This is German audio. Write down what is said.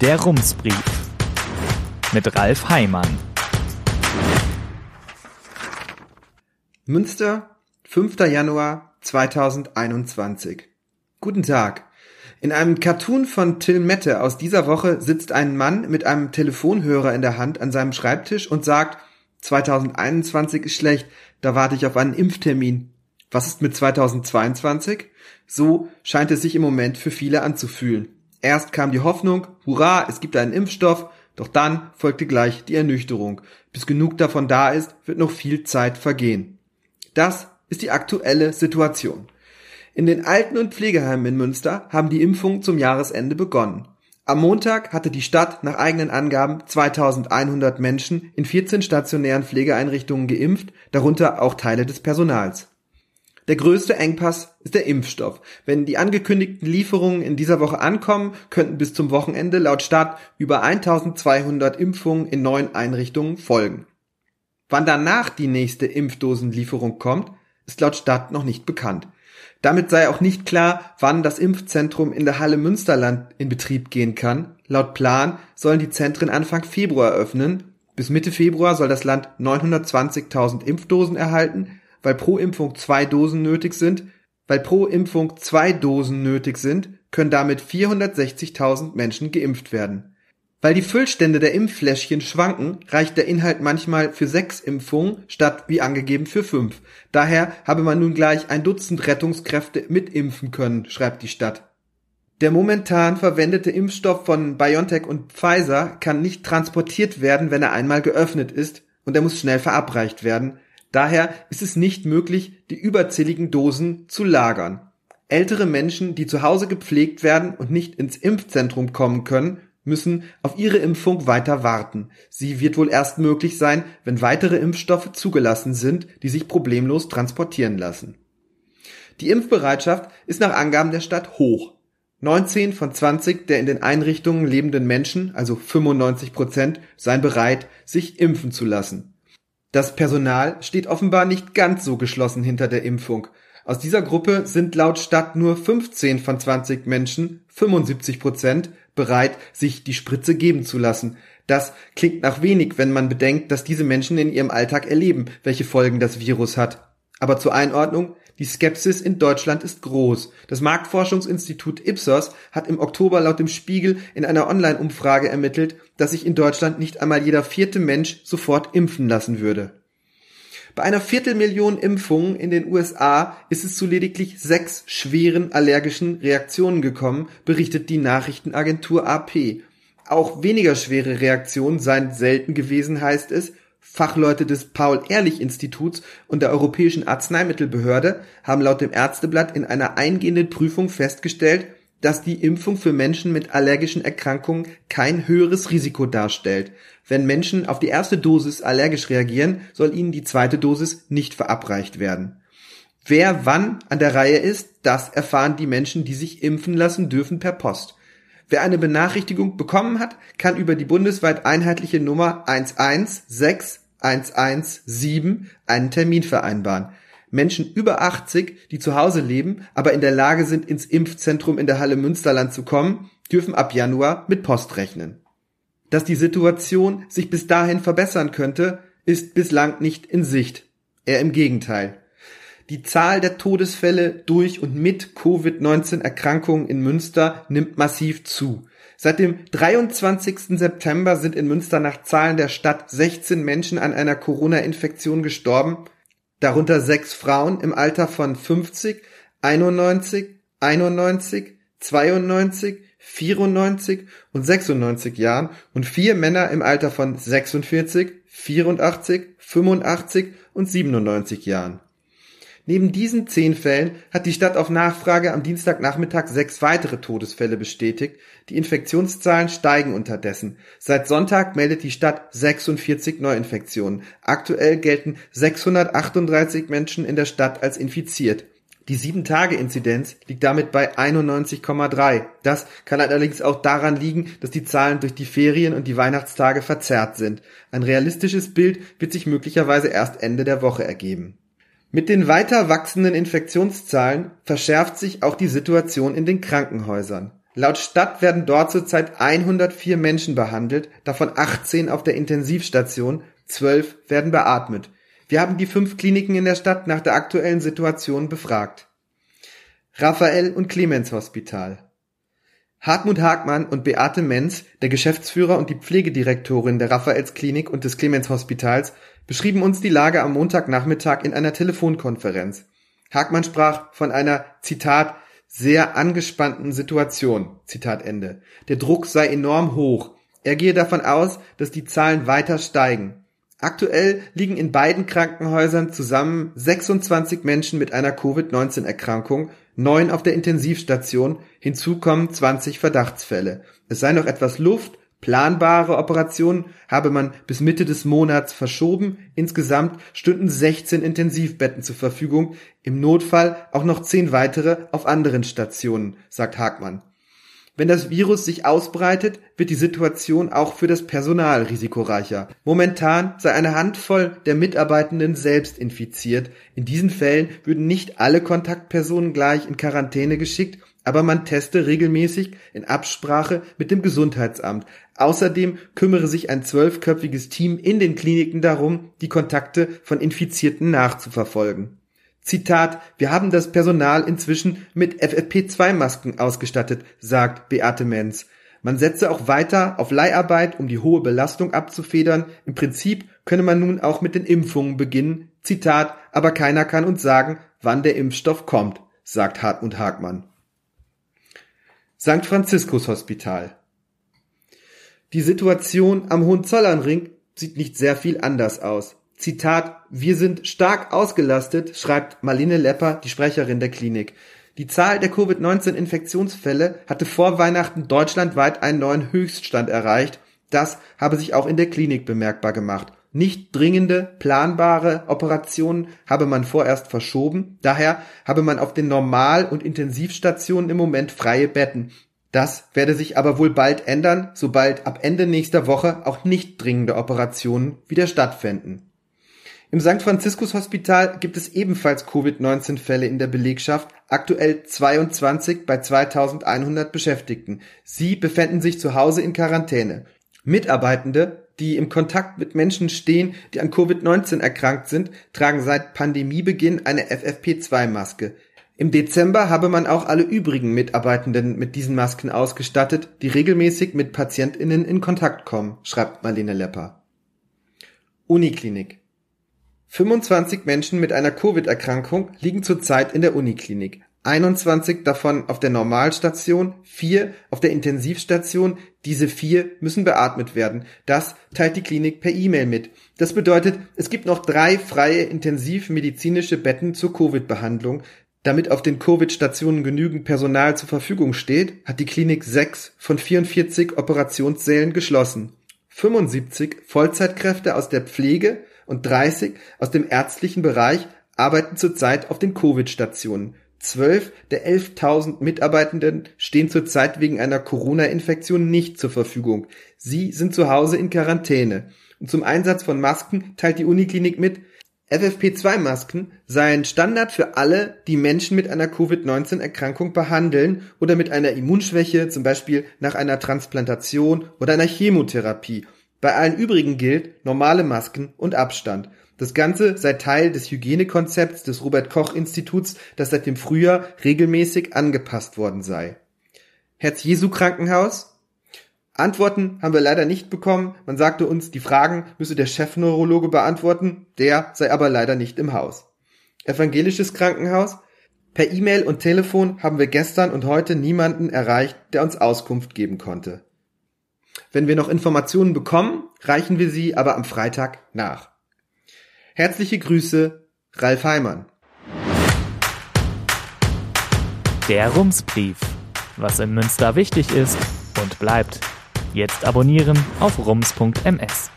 Der Rumsbrief mit Ralf Heimann. Münster, 5. Januar 2021. Guten Tag. In einem Cartoon von Till Mette aus dieser Woche sitzt ein Mann mit einem Telefonhörer in der Hand an seinem Schreibtisch und sagt, 2021 ist schlecht, da warte ich auf einen Impftermin. Was ist mit 2022? So scheint es sich im Moment für viele anzufühlen. Erst kam die Hoffnung, hurra, es gibt einen Impfstoff, doch dann folgte gleich die Ernüchterung. Bis genug davon da ist, wird noch viel Zeit vergehen. Das ist die aktuelle Situation. In den Alten- und Pflegeheimen in Münster haben die Impfungen zum Jahresende begonnen. Am Montag hatte die Stadt nach eigenen Angaben 2100 Menschen in 14 stationären Pflegeeinrichtungen geimpft, darunter auch Teile des Personals. Der größte Engpass ist der Impfstoff. Wenn die angekündigten Lieferungen in dieser Woche ankommen, könnten bis zum Wochenende laut Stadt über 1200 Impfungen in neun Einrichtungen folgen. Wann danach die nächste Impfdosenlieferung kommt, ist laut Stadt noch nicht bekannt. Damit sei auch nicht klar, wann das Impfzentrum in der Halle Münsterland in Betrieb gehen kann. Laut Plan sollen die Zentren Anfang Februar öffnen. Bis Mitte Februar soll das Land 920.000 Impfdosen erhalten, weil pro Impfung zwei Dosen nötig sind. Weil pro Impfung zwei Dosen nötig sind, können damit 460.000 Menschen geimpft werden. Weil die Füllstände der Impffläschchen schwanken, reicht der Inhalt manchmal für sechs Impfungen statt wie angegeben für fünf. Daher habe man nun gleich ein Dutzend Rettungskräfte mitimpfen können, schreibt die Stadt. Der momentan verwendete Impfstoff von BioNTech und Pfizer kann nicht transportiert werden, wenn er einmal geöffnet ist, und er muss schnell verabreicht werden. Daher ist es nicht möglich, die überzähligen Dosen zu lagern. Ältere Menschen, die zu Hause gepflegt werden und nicht ins Impfzentrum kommen können, müssen auf ihre Impfung weiter warten. Sie wird wohl erst möglich sein, wenn weitere Impfstoffe zugelassen sind, die sich problemlos transportieren lassen. Die Impfbereitschaft ist nach Angaben der Stadt hoch. 19 von 20 der in den Einrichtungen lebenden Menschen, also 95 Prozent, seien bereit, sich impfen zu lassen. Das Personal steht offenbar nicht ganz so geschlossen hinter der Impfung. Aus dieser Gruppe sind laut Stadt nur 15 von 20 Menschen, 75 Prozent, bereit, sich die Spritze geben zu lassen. Das klingt nach wenig, wenn man bedenkt, dass diese Menschen in ihrem Alltag erleben, welche Folgen das Virus hat. Aber zur Einordnung, die Skepsis in Deutschland ist groß. Das Marktforschungsinstitut Ipsos hat im Oktober laut dem Spiegel in einer Online-Umfrage ermittelt, dass sich in Deutschland nicht einmal jeder vierte Mensch sofort impfen lassen würde. Bei einer Viertelmillion Impfungen in den USA ist es zu lediglich sechs schweren allergischen Reaktionen gekommen, berichtet die Nachrichtenagentur AP. Auch weniger schwere Reaktionen seien selten gewesen, heißt es. Fachleute des Paul-Ehrlich-Instituts und der Europäischen Arzneimittelbehörde haben laut dem Ärzteblatt in einer eingehenden Prüfung festgestellt, dass die Impfung für Menschen mit allergischen Erkrankungen kein höheres Risiko darstellt. Wenn Menschen auf die erste Dosis allergisch reagieren, soll ihnen die zweite Dosis nicht verabreicht werden. Wer wann an der Reihe ist, das erfahren die Menschen, die sich impfen lassen dürfen per Post. Wer eine Benachrichtigung bekommen hat, kann über die bundesweit einheitliche Nummer 116117 einen Termin vereinbaren. Menschen über 80, die zu Hause leben, aber in der Lage sind, ins Impfzentrum in der Halle Münsterland zu kommen, dürfen ab Januar mit Post rechnen. Dass die Situation sich bis dahin verbessern könnte, ist bislang nicht in Sicht. Eher im Gegenteil. Die Zahl der Todesfälle durch und mit Covid-19-Erkrankungen in Münster nimmt massiv zu. Seit dem 23. September sind in Münster nach Zahlen der Stadt 16 Menschen an einer Corona-Infektion gestorben, darunter sechs Frauen im Alter von 50, 91, 91, 92, 94 und 96 Jahren und vier Männer im Alter von 46, 84, 85 und 97 Jahren. Neben diesen zehn Fällen hat die Stadt auf Nachfrage am Dienstagnachmittag sechs weitere Todesfälle bestätigt. Die Infektionszahlen steigen unterdessen. Seit Sonntag meldet die Stadt 46 Neuinfektionen. Aktuell gelten 638 Menschen in der Stadt als infiziert. Die 7-Tage-Inzidenz liegt damit bei 91,3. Das kann allerdings auch daran liegen, dass die Zahlen durch die Ferien und die Weihnachtstage verzerrt sind. Ein realistisches Bild wird sich möglicherweise erst Ende der Woche ergeben. Mit den weiter wachsenden Infektionszahlen verschärft sich auch die Situation in den Krankenhäusern. Laut Stadt werden dort zurzeit 104 Menschen behandelt, davon 18 auf der Intensivstation, 12 werden beatmet. Wir haben die fünf Kliniken in der Stadt nach der aktuellen Situation befragt. Raphael und Clemens Hospital. Hartmut Hagmann und Beate Menz, der Geschäftsführer und die Pflegedirektorin der Raphaels Klinik und des Clemens Hospitals, beschrieben uns die Lage am Montagnachmittag in einer Telefonkonferenz. Hagmann sprach von einer, Zitat, sehr angespannten Situation, Zitat Ende. Der Druck sei enorm hoch. Er gehe davon aus, dass die Zahlen weiter steigen. Aktuell liegen in beiden Krankenhäusern zusammen 26 Menschen mit einer Covid-19-Erkrankung, neun auf der Intensivstation, hinzu kommen 20 Verdachtsfälle. Es sei noch etwas Luft, planbare Operationen habe man bis Mitte des Monats verschoben. Insgesamt stünden 16 Intensivbetten zur Verfügung, im Notfall auch noch 10 weitere auf anderen Stationen, sagt Hagmann. Wenn das Virus sich ausbreitet, wird die Situation auch für das Personal risikoreicher. Momentan sei eine Handvoll der Mitarbeitenden selbst infiziert. In diesen Fällen würden nicht alle Kontaktpersonen gleich in Quarantäne geschickt, aber man teste regelmäßig in Absprache mit dem Gesundheitsamt. Außerdem kümmere sich ein zwölfköpfiges Team in den Kliniken darum, die Kontakte von Infizierten nachzuverfolgen. Zitat, wir haben das Personal inzwischen mit FFP2-Masken ausgestattet, sagt Beate Menz. Man setze auch weiter auf Leiharbeit, um die hohe Belastung abzufedern. Im Prinzip könne man nun auch mit den Impfungen beginnen. Zitat, aber keiner kann uns sagen, wann der Impfstoff kommt, sagt Hartmut Hagmann. St. Franziskus Hospital. Die Situation am Hohenzollernring sieht nicht sehr viel anders aus. Zitat, wir sind stark ausgelastet, schreibt Marlene Lepper, die Sprecherin der Klinik. Die Zahl der Covid-19-Infektionsfälle hatte vor Weihnachten deutschlandweit einen neuen Höchststand erreicht. Das habe sich auch in der Klinik bemerkbar gemacht. Nicht dringende, planbare Operationen habe man vorerst verschoben. Daher habe man auf den Normal- und Intensivstationen im Moment freie Betten. Das werde sich aber wohl bald ändern, sobald ab Ende nächster Woche auch nicht dringende Operationen wieder stattfinden. Im St. Franziskus Hospital gibt es ebenfalls Covid-19-Fälle in der Belegschaft, aktuell 22 bei 2100 Beschäftigten. Sie befinden sich zu Hause in Quarantäne. Mitarbeitende, die im Kontakt mit Menschen stehen, die an Covid-19 erkrankt sind, tragen seit Pandemiebeginn eine FFP2-Maske. Im Dezember habe man auch alle übrigen Mitarbeitenden mit diesen Masken ausgestattet, die regelmäßig mit PatientInnen in Kontakt kommen, schreibt Marlene Lepper. Uniklinik 25 Menschen mit einer Covid-Erkrankung liegen zurzeit in der Uniklinik. 21 davon auf der Normalstation, vier auf der Intensivstation. Diese vier müssen beatmet werden. Das teilt die Klinik per E-Mail mit. Das bedeutet, es gibt noch drei freie intensivmedizinische Betten zur Covid-Behandlung. Damit auf den Covid-Stationen genügend Personal zur Verfügung steht, hat die Klinik sechs von 44 Operationssälen geschlossen. 75 Vollzeitkräfte aus der Pflege und 30 aus dem ärztlichen Bereich arbeiten zurzeit auf den Covid-Stationen. Zwölf der 11.000 Mitarbeitenden stehen zurzeit wegen einer Corona-Infektion nicht zur Verfügung. Sie sind zu Hause in Quarantäne. Und zum Einsatz von Masken teilt die Uniklinik mit, FFP2-Masken seien Standard für alle, die Menschen mit einer Covid-19-Erkrankung behandeln oder mit einer Immunschwäche, zum Beispiel nach einer Transplantation oder einer Chemotherapie bei allen übrigen gilt normale Masken und Abstand. Das Ganze sei Teil des Hygienekonzepts des Robert Koch Instituts, das seit dem Frühjahr regelmäßig angepasst worden sei. Herz-Jesu-Krankenhaus? Antworten haben wir leider nicht bekommen. Man sagte uns, die Fragen müsse der Chefneurologe beantworten, der sei aber leider nicht im Haus. Evangelisches Krankenhaus? Per E-Mail und Telefon haben wir gestern und heute niemanden erreicht, der uns Auskunft geben konnte. Wenn wir noch Informationen bekommen, reichen wir sie aber am Freitag nach. Herzliche Grüße, Ralf Heimann. Der Rumsbrief. Was in Münster wichtig ist und bleibt. Jetzt abonnieren auf rums.ms.